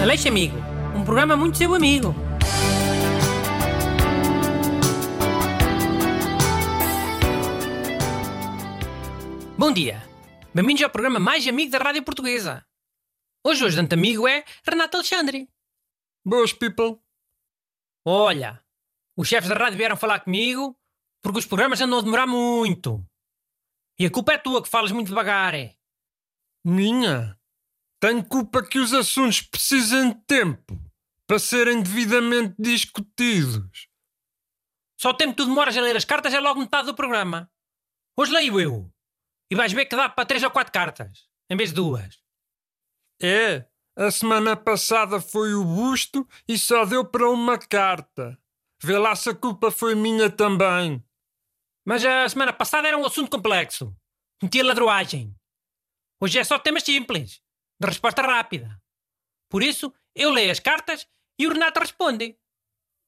Aleixo Amigo, um programa muito seu amigo. Bom dia. Bem-vindos ao programa mais amigo da Rádio Portuguesa. Hoje, hoje, tanto amigo é Renato Alexandre. Boas, people. Olha, os chefes da rádio vieram falar comigo porque os programas andam a demorar muito. E a culpa é tua que falas muito devagar. É? Minha? Tenho culpa que os assuntos precisem de tempo para serem devidamente discutidos. Só o tempo que tu demoras a ler as cartas é logo metade do programa. Hoje leio eu. E vais ver que dá para três ou quatro cartas, em vez de duas. É, a semana passada foi o busto e só deu para uma carta. Vê lá se a culpa foi minha também. Mas a semana passada era um assunto complexo. Metia ladroagem. Hoje é só temas simples, de resposta rápida. Por isso, eu leio as cartas e o Renato responde.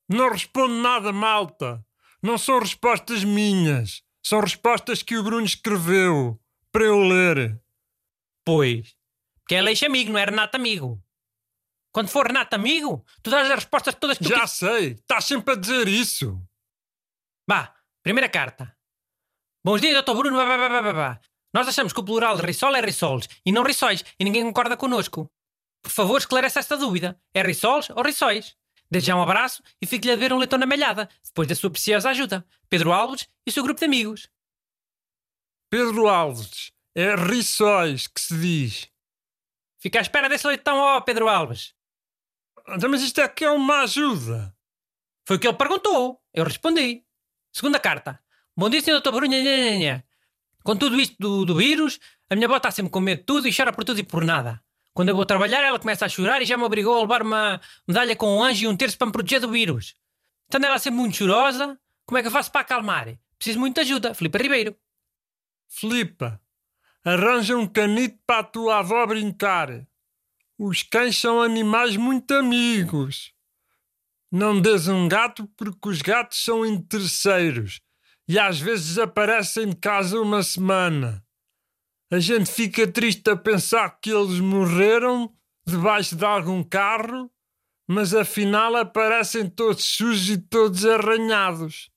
Não respondo nada, malta. Não são respostas minhas. São respostas que o Bruno escreveu para eu ler. Pois, porque é Leixo amigo, não é Renato amigo. Quando for Renato amigo, tu dás as respostas todas que tu Já sei, estás sempre a dizer isso. Vá, primeira carta. Bons dias, doutor Bruno. Vá, vá, vá, vá, vá. Nós achamos que o plural de risol é rissoles e não rissóis e ninguém concorda connosco. Por favor, esclarece esta dúvida. É rissoles ou rissóis? Desde já um abraço e fique-lhe a ver um leitão na malhada, depois da sua preciosa ajuda. Pedro Alves e seu grupo de amigos. Pedro Alves, é rissóis que se diz. Fica à espera desse leitão, ó Pedro Alves. Então, Mas isto é que é uma ajuda. Foi o que ele perguntou. Eu respondi. Segunda carta. Bom dia, senhor Dr. Bruno. Nha, nha, nha, nha. Com tudo isto do, do vírus, a minha avó está sempre com medo de tudo e chora por tudo e por nada. Quando eu vou trabalhar, ela começa a chorar e já me obrigou a levar uma medalha com um anjo e um terço para me proteger do vírus. Estando ela sempre muito chorosa, como é que eu faço para acalmar? Preciso muito de ajuda. Filipe Ribeiro. Filipa, arranja um canito para a tua avó brincar. Os cães são animais muito amigos. Não des um gato porque os gatos são interesseiros e às vezes aparecem de casa uma semana. A gente fica triste a pensar que eles morreram debaixo de algum carro, mas afinal aparecem todos sujos e todos arranhados.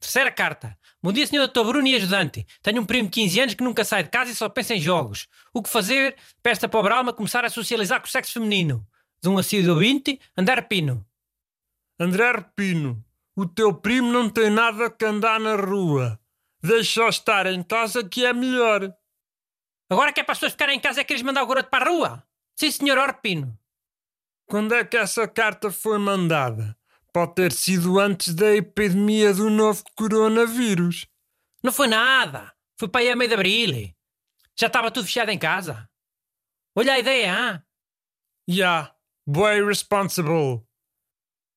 Terceira carta. Bom dia, senhor Dr. Bruno e ajudante. Tenho um primo de 15 anos que nunca sai de casa e só pensa em jogos. O que fazer para esta pobre alma começar a socializar com o sexo feminino? De um assíduo ouvinte, andar pino. André Repino, o teu primo não tem nada que andar na rua. Deixa-o estar em casa que é melhor. Agora que é para as pessoas ficarem em casa é que queres mandar o garoto para a rua? Sim, senhor Orpino. Quando é que essa carta foi mandada? Pode ter sido antes da epidemia do novo coronavírus. Não foi nada. Foi para aí a meio de abril. Já estava tudo fechado em casa. Olha a ideia, hã? Yeah, boy responsible.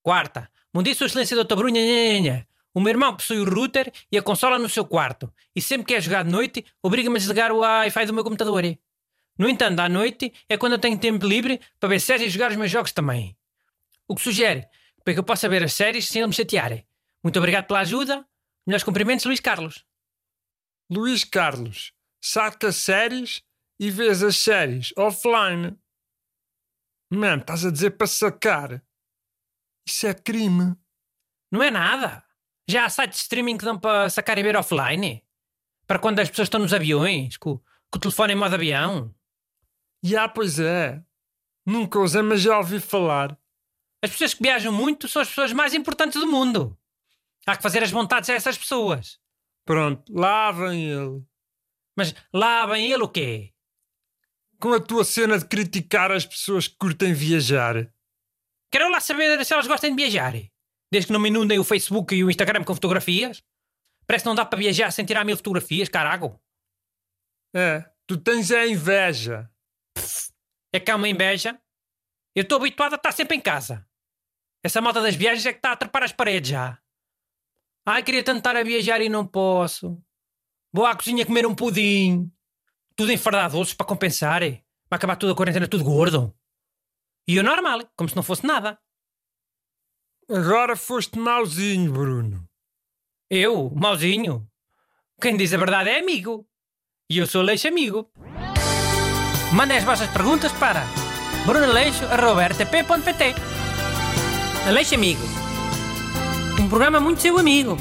Quarta. Bom dia, Sua Excelência Dr. Bruno. Nha, nha, nha. O meu irmão possui o router e a consola no seu quarto. E sempre que é jogar de noite, obriga-me a desligar o Wi-Fi do meu computador. No entanto, à noite é quando eu tenho tempo livre para ver séries e jogar os meus jogos também. O que sugere para que eu possa ver as séries sem ele me chatear. Muito obrigado pela ajuda. Melhores cumprimentos, Luís Carlos. Luís Carlos, saca séries e vês as séries offline. Man, estás a dizer para sacar. Isso é crime. Não é nada. Já há sites de streaming que dão para sacar e ver offline. Para quando as pessoas estão nos aviões, com, com o telefone em modo avião. Já, pois é. Nunca usei, mas já ouvi falar. As pessoas que viajam muito são as pessoas mais importantes do mundo. Há que fazer as vontades a essas pessoas. Pronto, lá vem ele. Mas lá vem ele o quê? Com a tua cena de criticar as pessoas que curtem viajar. Quero lá saber se elas gostam de viajar. Desde que não me inundem o Facebook e o Instagram com fotografias. Parece que não dá para viajar sem tirar mil fotografias, carago. É, tu tens a inveja. É que há uma inveja. Eu estou habituado a estar sempre em casa. Essa moda das viagens é que está a trepar as paredes já. Ai, queria tanto estar a viajar e não posso. Vou à cozinha comer um pudim. Tudo enfardado doces para compensar. eh. Vai acabar tudo a quarentena tudo gordo. E eu normal, como se não fosse nada. Agora foste mauzinho, Bruno. Eu, mauzinho. Quem diz a verdade é amigo. E eu sou Leixo Amigo. Mandem as vossas perguntas para brunaleixo.rtp.pt Aleixo Amigo. Um programa muito seu amigo.